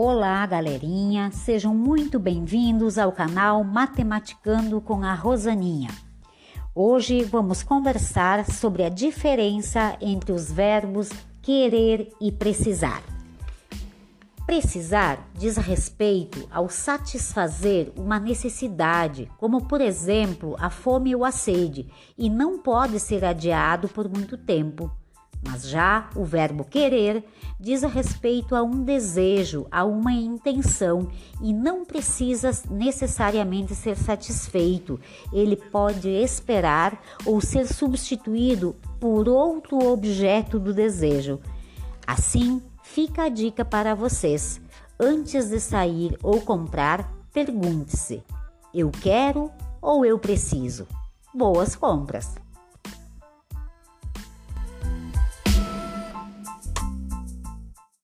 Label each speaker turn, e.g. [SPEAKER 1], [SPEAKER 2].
[SPEAKER 1] Olá, galerinha, sejam muito bem-vindos ao canal Matematicando com a Rosaninha. Hoje vamos conversar sobre a diferença entre os verbos querer e precisar. Precisar diz respeito ao satisfazer uma necessidade, como por exemplo a fome ou a sede, e não pode ser adiado por muito tempo. Mas já o verbo querer diz a respeito a um desejo, a uma intenção e não precisa necessariamente ser satisfeito. Ele pode esperar ou ser substituído por outro objeto do desejo. Assim, fica a dica para vocês. Antes de sair ou comprar, pergunte-se: eu quero ou eu preciso? Boas compras!